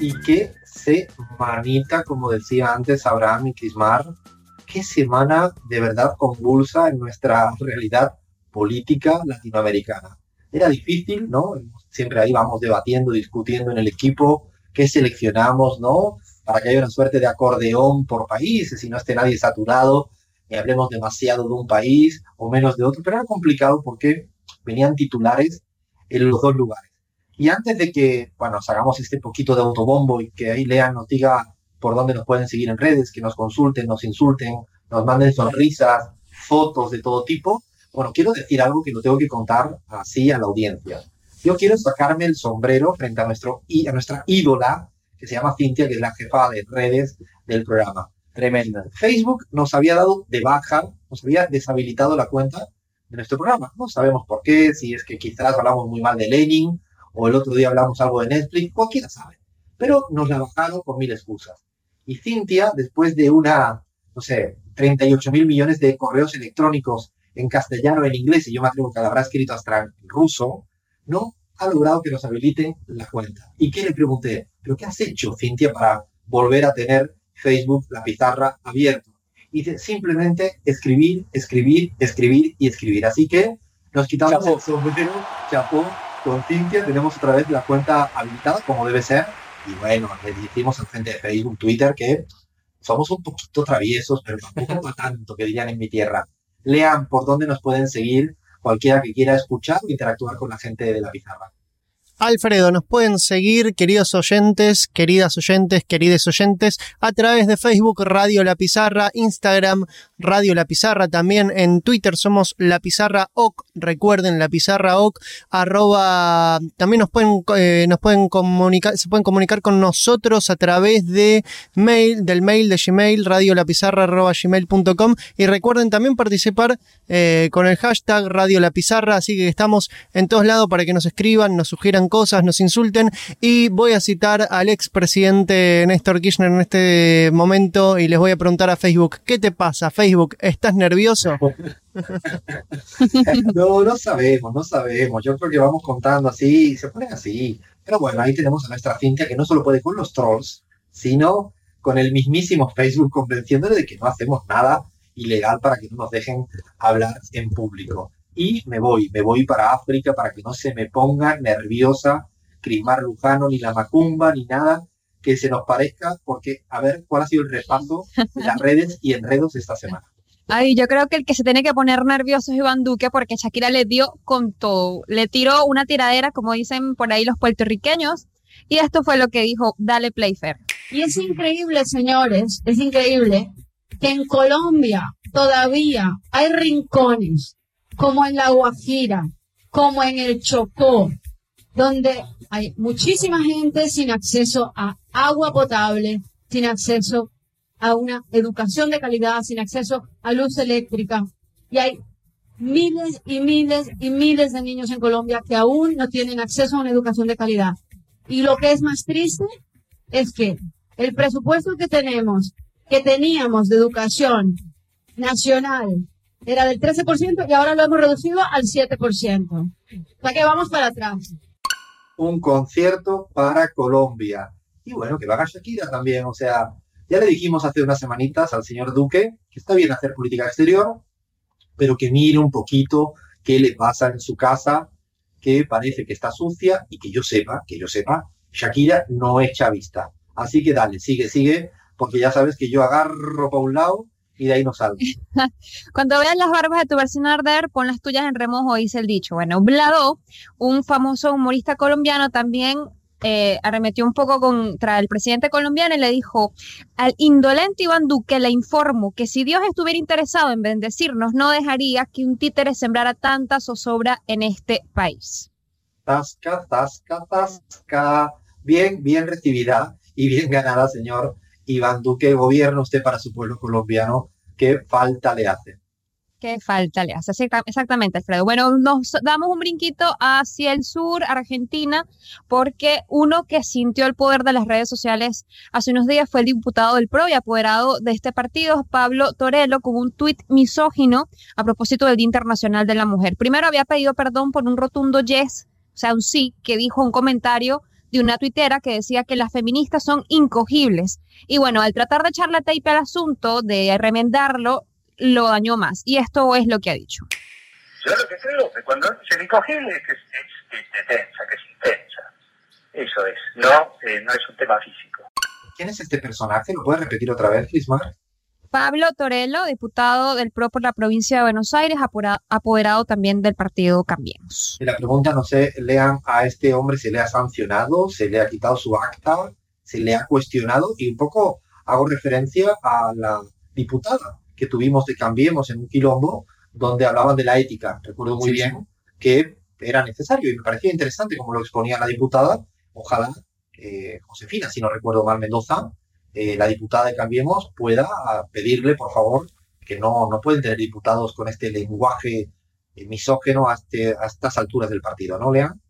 Y qué semanita, como decía antes Abraham y Kismar, qué semana de verdad convulsa en nuestra realidad política latinoamericana. Era difícil, ¿no? Siempre ahí vamos debatiendo, discutiendo en el equipo qué seleccionamos, ¿no? Para que haya una suerte de acordeón por países y no esté nadie saturado y hablemos demasiado de un país o menos de otro, pero era complicado porque venían titulares en los dos lugares. Y antes de que, bueno, hagamos este poquito de autobombo y que ahí Lean nos diga por dónde nos pueden seguir en redes, que nos consulten, nos insulten, nos manden sonrisas, fotos de todo tipo, bueno, quiero decir algo que lo tengo que contar así a la audiencia. Yo quiero sacarme el sombrero frente a, nuestro, a nuestra ídola, que se llama Cintia, que es la jefa de redes del programa. Tremenda. Facebook nos había dado de baja, nos había deshabilitado la cuenta de nuestro programa. No sabemos por qué, si es que quizás hablamos muy mal de Lenin, o el otro día hablamos algo de Netflix, cualquiera sabe. Pero nos la bajaron por mil excusas. Y Cintia, después de una, no sé, 38 mil millones de correos electrónicos en castellano, en inglés, y yo me atrevo que la habrá escrito hasta en ruso, no ha logrado que nos habiliten la cuenta. ¿Y qué le pregunté? ¿Pero qué has hecho, Cintia, para volver a tener Facebook, la pizarra abierto? Y dice, simplemente escribir, escribir, escribir y escribir. Así que nos quitamos el sombrero, chapó, con Cintia, tenemos otra vez la cuenta habilitada, como debe ser. Y bueno, le decimos al frente de Facebook, Twitter, que somos un poquito traviesos, pero tampoco para tanto, que dirían en mi tierra. Lean por dónde nos pueden seguir cualquiera que quiera escuchar o interactuar con la gente de la pizarra. Alfredo, nos pueden seguir, queridos oyentes, queridas oyentes, queridos oyentes, a través de Facebook Radio La Pizarra, Instagram Radio La Pizarra, también en Twitter somos La Pizarra OC, recuerden La Pizarra OC, arroba, también nos pueden, eh, nos pueden comunicar, se pueden comunicar con nosotros a través de mail, del mail de Gmail, radio la pizarra arroba gmail.com y recuerden también participar eh, con el hashtag Radio La Pizarra, así que estamos en todos lados para que nos escriban, nos sugieran cosas, nos insulten. Y voy a citar al expresidente Néstor Kirchner en este momento y les voy a preguntar a Facebook, ¿qué te pasa, Facebook? ¿Estás nervioso? no, no sabemos, no sabemos. Yo creo que vamos contando así, se pone así. Pero bueno, ahí tenemos a nuestra Cintia que no solo puede con los trolls, sino con el mismísimo Facebook convenciéndole de que no hacemos nada ilegal para que no nos dejen hablar en público y me voy, me voy para África para que no se me ponga nerviosa Crismar Lujano, ni la Macumba, ni nada que se nos parezca, porque a ver cuál ha sido el repaso de las redes y enredos esta semana. Ay, yo creo que el que se tiene que poner nervioso es Iván Duque porque Shakira le dio con todo. Le tiró una tiradera, como dicen por ahí los puertorriqueños, y esto fue lo que dijo Dale Playfair. Y es increíble, señores, es increíble que en Colombia todavía hay rincones como en la Guajira, como en el Chocó, donde hay muchísima gente sin acceso a agua potable, sin acceso a una educación de calidad, sin acceso a luz eléctrica. Y hay miles y miles y miles de niños en Colombia que aún no tienen acceso a una educación de calidad. Y lo que es más triste es que el presupuesto que tenemos, que teníamos de educación nacional era del 13% y ahora lo hemos reducido al 7%. O sea que vamos para atrás. Un concierto para Colombia. Y bueno, que va a Shakira también. O sea, ya le dijimos hace unas semanitas al señor Duque que está bien hacer política exterior, pero que mire un poquito qué le pasa en su casa, que parece que está sucia y que yo sepa, que yo sepa, Shakira no es chavista. Así que dale, sigue, sigue, porque ya sabes que yo agarro para un lado y de ahí no salgo. Cuando veas las barbas de tu vecino arder, pon las tuyas en remojo, dice el dicho. Bueno, Blado, un famoso humorista colombiano, también eh, arremetió un poco contra el presidente colombiano y le dijo, al indolente Iván Duque le informo que si Dios estuviera interesado en bendecirnos, no dejaría que un títere sembrara tanta zozobra en este país. Tasca, tasca, tasca. Bien, bien recibida y bien ganada, señor Iván Duque, gobierna usted para su pueblo colombiano, ¿qué falta le hace? ¿Qué falta le hace? Exactamente, Alfredo. Bueno, nos damos un brinquito hacia el sur, Argentina, porque uno que sintió el poder de las redes sociales hace unos días fue el diputado del PRO y apoderado de este partido, Pablo Torello, con un tuit misógino a propósito del Día Internacional de la Mujer. Primero había pedido perdón por un rotundo yes, o sea, un sí, que dijo un comentario de una tuitera que decía que las feministas son incogibles. Y bueno, al tratar de echarle tape al asunto, de remendarlo, lo dañó más. Y esto es lo que ha dicho. Yo lo que creo que cuando es incogible es que es, tensa, que es intensa. Eso es, no, eh, no es un tema físico. ¿Quién es este personaje? ¿Lo puedes repetir otra vez, Crismar? Pablo Torello, diputado del PRO por la provincia de Buenos Aires, apoderado también del partido Cambiemos. La pregunta, no sé, lean a este hombre, ¿se le ha sancionado? ¿Se le ha quitado su acta? ¿Se le ha cuestionado? Y un poco hago referencia a la diputada que tuvimos de Cambiemos en un quilombo, donde hablaban de la ética. Recuerdo muy bien que era necesario y me parecía interesante como lo exponía la diputada. Ojalá, eh, Josefina, si no recuerdo mal, Mendoza, eh, la diputada de Cambiemos pueda pedirle, por favor, que no, no pueden tener diputados con este lenguaje eh, misógeno a, este, estas alturas del partido, ¿no, Lean?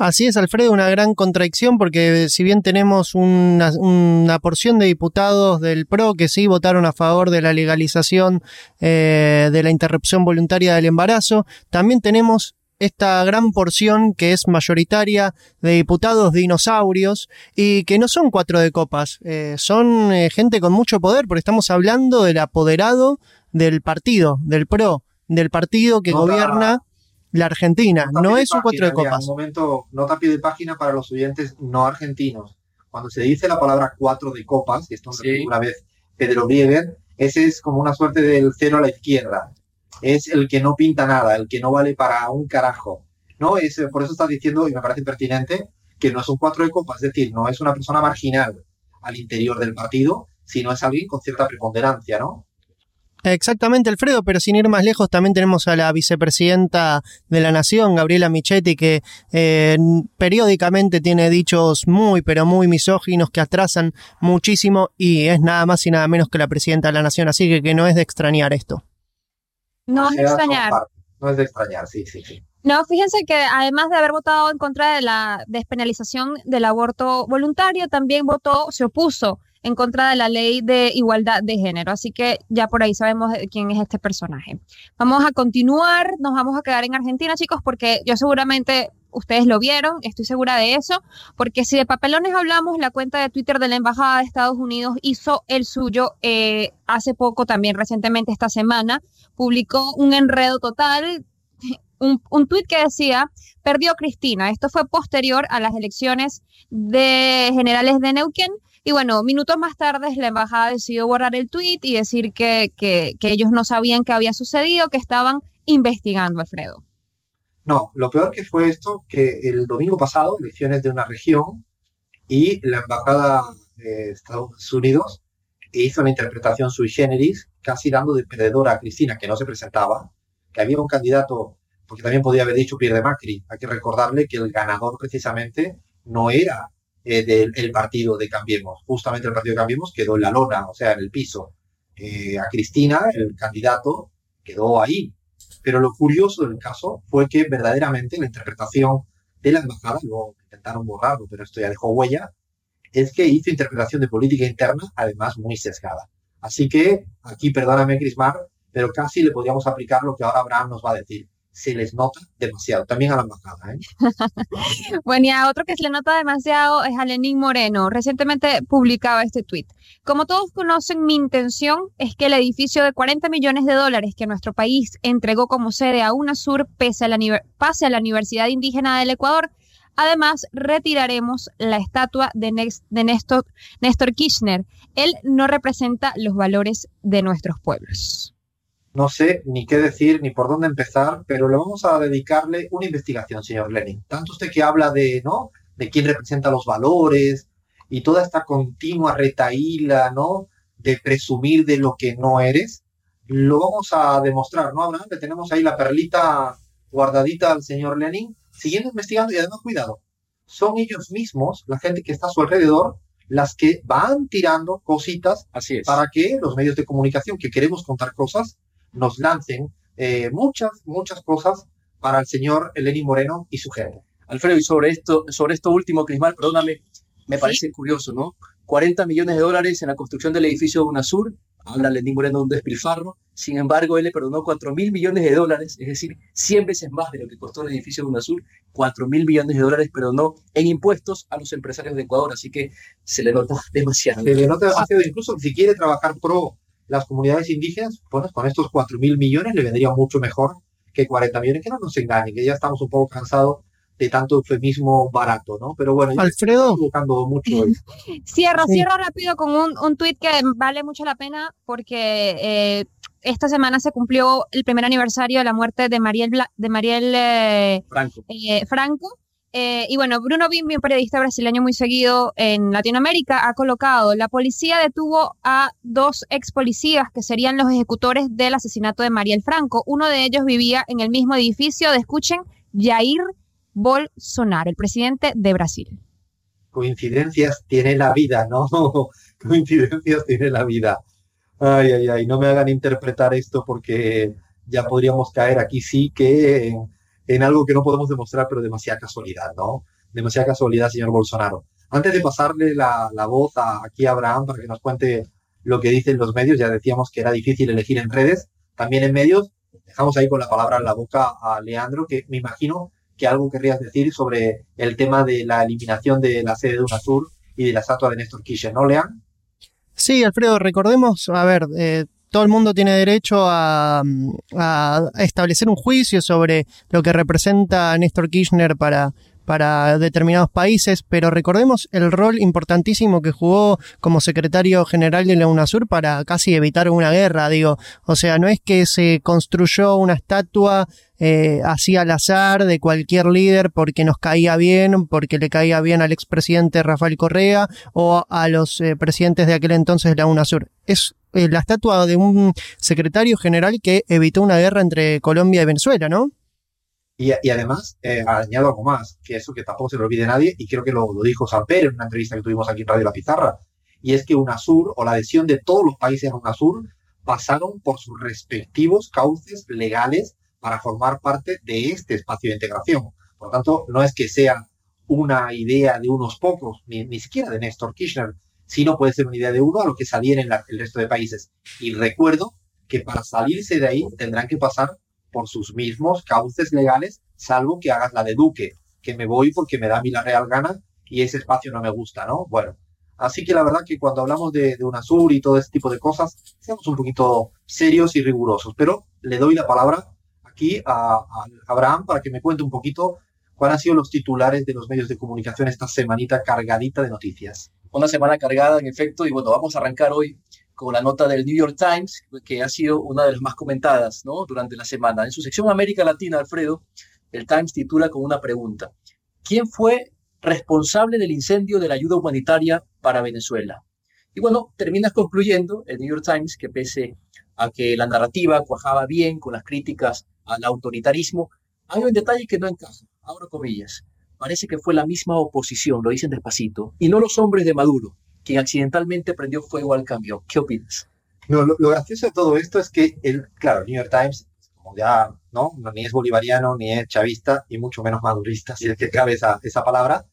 Así es, Alfredo, una gran contradicción porque si bien tenemos una, una, porción de diputados del PRO que sí votaron a favor de la legalización eh, de la interrupción voluntaria del embarazo, también tenemos esta gran porción que es mayoritaria de diputados dinosaurios y que no son cuatro de copas, eh, son eh, gente con mucho poder, porque estamos hablando del apoderado del partido, del PRO, del partido que gobierna la Argentina, no es un cuatro de copas. Un momento, nota pie de página para los oyentes no argentinos. Cuando se dice la palabra cuatro de copas, y esto sí. una vez Pedro Brieger, ese es como una suerte del cero a la izquierda es el que no pinta nada, el que no vale para un carajo. ¿no? Es, eh, por eso está diciendo, y me parece pertinente, que no es un cuatro de copas, es decir, no es una persona marginal al interior del partido, sino es alguien con cierta preponderancia, ¿no? Exactamente, Alfredo, pero sin ir más lejos, también tenemos a la vicepresidenta de la Nación, Gabriela Michetti, que eh, periódicamente tiene dichos muy, pero muy misóginos que atrasan muchísimo y es nada más y nada menos que la presidenta de la Nación, así que, que no es de extrañar esto. No es de extrañar. No es de extrañar, sí, sí, sí. No, fíjense que además de haber votado en contra de la despenalización del aborto voluntario, también votó, se opuso en contra de la ley de igualdad de género. Así que ya por ahí sabemos quién es este personaje. Vamos a continuar, nos vamos a quedar en Argentina, chicos, porque yo seguramente ustedes lo vieron, estoy segura de eso, porque si de papelones hablamos, la cuenta de Twitter de la Embajada de Estados Unidos hizo el suyo eh, hace poco, también recientemente esta semana, publicó un enredo total, un, un tuit que decía, perdió Cristina. Esto fue posterior a las elecciones de generales de Neuquén. Y bueno, minutos más tarde la embajada decidió borrar el tuit y decir que, que, que ellos no sabían qué había sucedido, que estaban investigando, Alfredo. No, lo peor que fue esto, que el domingo pasado, elecciones de una región y la embajada de Estados Unidos hizo una interpretación sui generis, casi dando de perdedora a Cristina, que no se presentaba, que había un candidato, porque también podía haber dicho Pierre de Macri. Hay que recordarle que el ganador precisamente no era eh, del partido de Cambiemos. Justamente el partido de Cambiemos quedó en la lona, o sea, en el piso. Eh, a Cristina, el candidato, quedó ahí, pero lo curioso del caso fue que verdaderamente la interpretación de la embajada, luego intentaron borrarlo, pero esto ya dejó huella, es que hizo interpretación de política interna, además muy sesgada. Así que aquí, perdóname, Crismar, pero casi le podríamos aplicar lo que ahora Abraham nos va a decir se les nota demasiado, también a la embajada. ¿eh? bueno, y a otro que se le nota demasiado es a Lenín Moreno. Recientemente publicaba este tuit. Como todos conocen, mi intención es que el edificio de 40 millones de dólares que nuestro país entregó como sede a UNASUR pese a la, pase a la Universidad Indígena del Ecuador. Además, retiraremos la estatua de, de Néstor, Néstor Kirchner. Él no representa los valores de nuestros pueblos no sé ni qué decir ni por dónde empezar, pero le vamos a dedicarle una investigación, señor Lenin. Tanto usted que habla de, ¿no? De quién representa los valores y toda esta continua retaíla, ¿no? De presumir de lo que no eres, lo vamos a demostrar, ¿no, Abraham? Le tenemos ahí la perlita guardadita al señor Lenin, siguiendo investigando y además, cuidado, son ellos mismos, la gente que está a su alrededor, las que van tirando cositas Así para que los medios de comunicación que queremos contar cosas nos lancen eh, muchas, muchas cosas para el señor Eleni Moreno y su gente. Alfredo, y sobre esto, sobre esto último, Crismal, perdóname, me parece curioso, ¿no? 40 millones de dólares en la construcción del edificio de UNASUR habla Lenín Moreno de un despilfarro, sin embargo, él le perdonó 4 mil millones de dólares, es decir, 100 veces más de lo que costó el edificio de UNASUR, 4 mil millones de dólares perdonó en impuestos a los empresarios de Ecuador, así que se le nota demasiado. Se le nota demasiado, incluso si quiere trabajar pro las comunidades indígenas, pues con estos 4 mil millones le vendría mucho mejor que 40 millones, que no nos engañen, que ya estamos un poco cansados de tanto eufemismo barato, ¿no? Pero bueno, Alfredo. estoy buscando mucho hoy. Cierro, Sí. cierro rápido con un, un tuit que vale mucho la pena porque eh, esta semana se cumplió el primer aniversario de la muerte de Mariel, Bla- de Mariel eh, Franco. eh, Franco. Eh, y bueno, Bruno Bimbi, un periodista brasileño muy seguido en Latinoamérica, ha colocado, la policía detuvo a dos ex policías que serían los ejecutores del asesinato de Mariel Franco. Uno de ellos vivía en el mismo edificio de, escuchen, Jair Bolsonaro, el presidente de Brasil. Coincidencias tiene la vida, ¿no? Coincidencias tiene la vida. Ay, ay, ay, no me hagan interpretar esto porque ya podríamos caer aquí sí que en algo que no podemos demostrar, pero demasiada casualidad, ¿no? Demasiada casualidad, señor Bolsonaro. Antes de pasarle la, la voz aquí a Abraham para que nos cuente lo que dicen los medios, ya decíamos que era difícil elegir en redes, también en medios, dejamos ahí con la palabra en la boca a Leandro, que me imagino que algo querrías decir sobre el tema de la eliminación de la sede de UNASUR y de la estatua de Néstor Kirchner, ¿no, Lean? Sí, Alfredo, recordemos, a ver, eh, todo el mundo tiene derecho a, a establecer un juicio sobre lo que representa Néstor Kirchner para, para determinados países, pero recordemos el rol importantísimo que jugó como secretario general de la UNASUR para casi evitar una guerra, digo. O sea, no es que se construyó una estatua eh, así al azar de cualquier líder porque nos caía bien, porque le caía bien al expresidente Rafael Correa o a los eh, presidentes de aquel entonces de la UNASUR. Es eh, la estatua de un secretario general que evitó una guerra entre Colombia y Venezuela, ¿no? Y, y además, eh, añado algo más, que eso que tampoco se lo olvide nadie, y creo que lo, lo dijo Samper en una entrevista que tuvimos aquí en Radio La Pizarra, y es que UNASUR o la adhesión de todos los países a UNASUR pasaron por sus respectivos cauces legales para formar parte de este espacio de integración. Por lo tanto, no es que sea una idea de unos pocos, ni, ni siquiera de Néstor Kirchner, sino puede ser una idea de uno a lo que saliera en el resto de países. Y recuerdo que para salirse de ahí tendrán que pasar por sus mismos cauces legales, salvo que hagas la de Duque, que me voy porque me da a mí la real gana y ese espacio no me gusta, ¿no? Bueno, así que la verdad que cuando hablamos de, de UNASUR y todo ese tipo de cosas, seamos un poquito serios y rigurosos, pero le doy la palabra aquí a, a Abraham para que me cuente un poquito cuáles han sido los titulares de los medios de comunicación esta semanita cargadita de noticias. Una semana cargada, en efecto, y bueno, vamos a arrancar hoy con la nota del New York Times, que ha sido una de las más comentadas durante la semana. En su sección América Latina, Alfredo, el Times titula con una pregunta. ¿Quién fue responsable del incendio de la ayuda humanitaria para Venezuela? Y bueno, terminas concluyendo el New York Times que pese a que la narrativa cuajaba bien con las críticas al autoritarismo, hay un detalle que no encaja. Abro comillas. Parece que fue la misma oposición, lo dicen despacito, y no los hombres de Maduro, quien accidentalmente prendió fuego al cambio. ¿Qué opinas? No, lo, lo gracioso de todo esto es que, el, claro, New York Times, como ya, ¿no? Ni es bolivariano, ni es chavista, y mucho menos madurista, si es que cabe esa, esa palabra,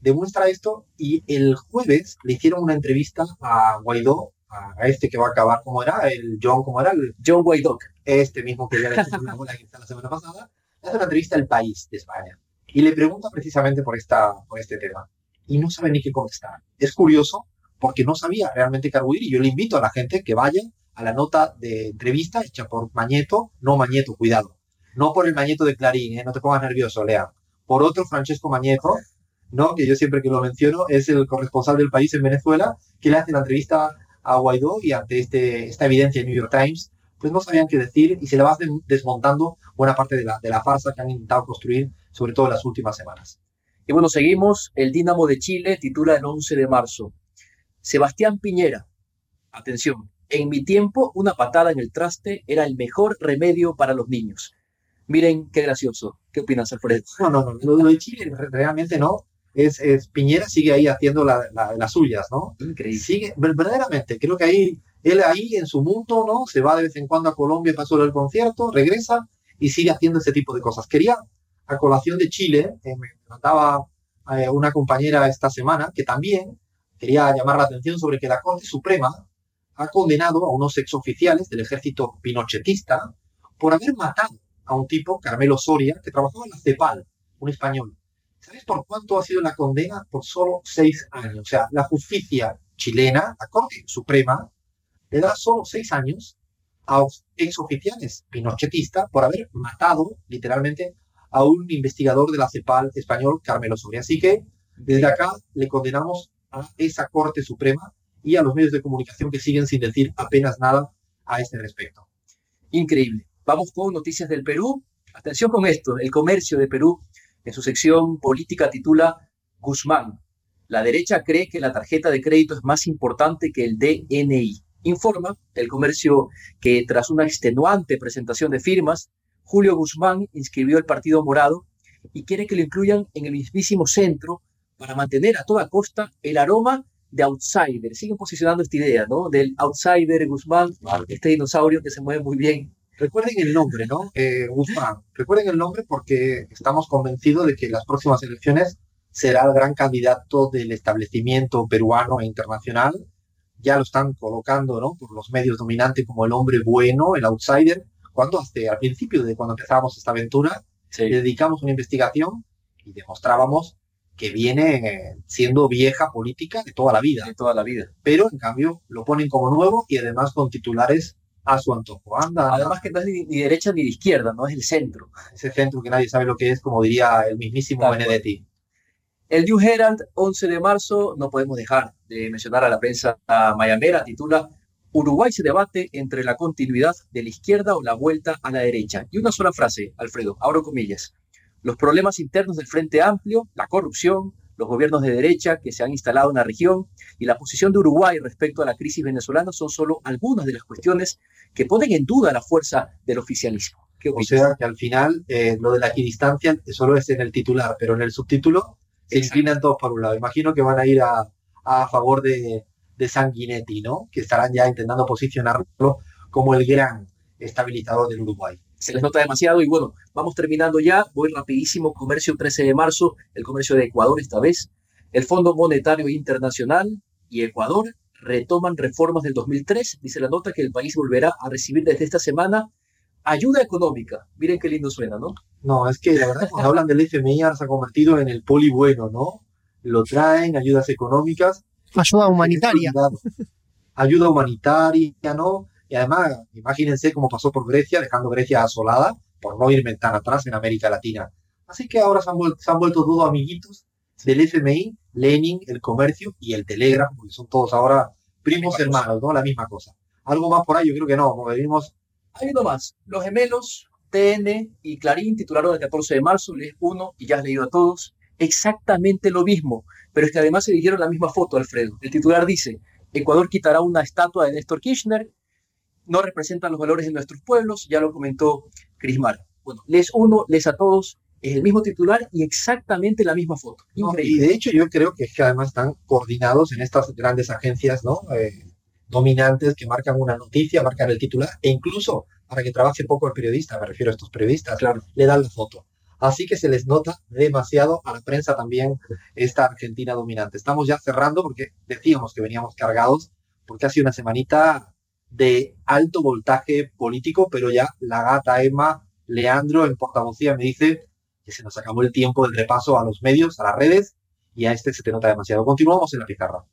demuestra esto y el jueves le hicieron una entrevista a Guaidó, a, este que va a acabar, ¿cómo era? El John, ¿cómo era? El, John Guaidó. este mismo que ya le hizo una bola que está la semana pasada, le hace una entrevista al país de España y le pregunta precisamente por, esta, por este tema y no sabe ni qué contestar. Es curioso porque no sabía realmente qué arguir y yo le invito a la gente que vaya a la nota de entrevista hecha por Mañeto, no Mañeto, cuidado, no por el Mañeto de Clarín, ¿eh? no te pongas nervioso, Lea, por otro Francesco Mañeto, ¿no? que yo siempre que lo menciono es el corresponsal del país en Venezuela, que le hace la entrevista a Guaidó y ante este, esta evidencia en New York Times, pues no sabían qué decir y se le va desmontando buena parte de la, de la farsa que han intentado construir, sobre todo en las últimas semanas. Y bueno, seguimos. El Dinamo de Chile titula el 11 de marzo. Sebastián Piñera. Atención. En mi tiempo, una patada en el traste era el mejor remedio para los niños. Miren qué gracioso. ¿Qué opinas, Alfredo? No, no, no. Lo, lo de Chile realmente no. Es, es, Piñera sigue ahí haciendo la, la, las suyas, ¿no? Increíble. Sigue, verdaderamente, creo que ahí, él ahí en su mundo, ¿no? Se va de vez en cuando a Colombia para solo el concierto, regresa y sigue haciendo ese tipo de cosas. Quería, a colación de Chile, eh, me trataba eh, una compañera esta semana que también quería llamar la atención sobre que la Corte Suprema ha condenado a unos exoficiales del ejército pinochetista por haber matado a un tipo, Carmelo Soria, que trabajaba en la CEPAL, un español. ¿Sabes por cuánto ha sido la condena? Por solo seis años. O sea, la justicia chilena, la Corte Suprema, le da solo seis años a exoficiales pinochetistas por haber matado, literalmente, a un investigador de la CEPAL español, Carmelo Soria. Así que desde acá le condenamos a esa Corte Suprema y a los medios de comunicación que siguen sin decir apenas nada a este respecto. Increíble. Vamos con noticias del Perú. Atención con esto. El comercio de Perú, en su sección política, titula Guzmán. La derecha cree que la tarjeta de crédito es más importante que el DNI. Informa el comercio que tras una extenuante presentación de firmas, Julio Guzmán inscribió el Partido Morado y quiere que lo incluyan en el mismísimo centro para mantener a toda costa el aroma de outsider. Siguen posicionando esta idea, ¿no? Del outsider Guzmán, este dinosaurio que se mueve muy bien. Recuerden el nombre, ¿no? Eh, Guzmán. Recuerden el nombre porque estamos convencidos de que las próximas elecciones será el gran candidato del establecimiento peruano e internacional. Ya lo están colocando, ¿no? Por los medios dominantes como el hombre bueno, el outsider. Cuando hasta al principio de cuando empezábamos esta aventura, le dedicamos una investigación y demostrábamos que viene eh, siendo vieja política de toda la vida. De toda la vida. Pero en cambio lo ponen como nuevo y además con titulares a su antojo. Anda, Además que no es ni, derecha ni de izquierda, no es el centro. Ese centro que nadie sabe lo que es, como diría el mismísimo Benedetti. El New Herald, 11 de marzo, no podemos dejar de mencionar a la prensa mayamera, titula Uruguay se debate entre la continuidad de la izquierda o la vuelta a la derecha. Y una sola frase, Alfredo, abro comillas. Los problemas internos del Frente Amplio, la corrupción, los gobiernos de derecha que se han instalado en la región y la posición de Uruguay respecto a la crisis venezolana son solo algunas de las cuestiones que ponen en duda la fuerza del oficialismo. o sea que al final eh, lo de la equidistancia solo es en el titular, pero en el subtítulo se inclinan todos por un lado. Imagino que van a ir a, a favor de, de Sanguinetti, ¿no? Que estarán ya intentando posicionarlo como el gran estabilizador del Uruguay se les nota demasiado y bueno, vamos terminando ya, voy rapidísimo, comercio 13 de marzo, el comercio de Ecuador esta vez, el Fondo Monetario Internacional y Ecuador retoman reformas del 2003, dice la nota que el país volverá a recibir desde esta semana ayuda económica. Miren qué lindo suena, ¿no? No, es que la verdad cuando hablan del FMI ahora se ha convertido en el poli bueno, ¿no? Lo traen, ayudas económicas. Ayuda humanitaria. Ayuda humanitaria, ¿no? Y además, imagínense cómo pasó por Grecia, dejando Grecia asolada por no irme tan atrás en América Latina. Así que ahora se han, vuelto, se han vuelto todos amiguitos del FMI, Lenin, el comercio y el Telegram, porque son todos ahora primos hermanos, ¿no? La misma cosa. Algo más por ahí, yo creo que no, como venimos. Hay uno más. Los gemelos, TN y Clarín titularon el 14 de marzo, lees uno y ya has leído a todos, exactamente lo mismo, pero es que además se dijeron la misma foto, Alfredo. El titular dice, Ecuador quitará una estatua de Néstor Kirchner no representan los valores de nuestros pueblos, ya lo comentó Crismar. Bueno, les uno, les a todos, es el mismo titular y exactamente la misma foto. y de hecho yo creo que, es que además están coordinados en estas grandes agencias ¿no? Eh, dominantes que marcan una noticia, marcan el titular e incluso para que trabaje poco el periodista, me refiero a estos periodistas, claro. le dan la foto. Así que se les nota demasiado a la prensa también esta Argentina dominante. Estamos ya cerrando porque decíamos que veníamos cargados porque ha sido una semanita de alto voltaje político, pero ya la gata Emma Leandro en portavocía me dice que se nos acabó el tiempo del repaso a los medios, a las redes, y a este se te nota demasiado. Continuamos en la pizarra.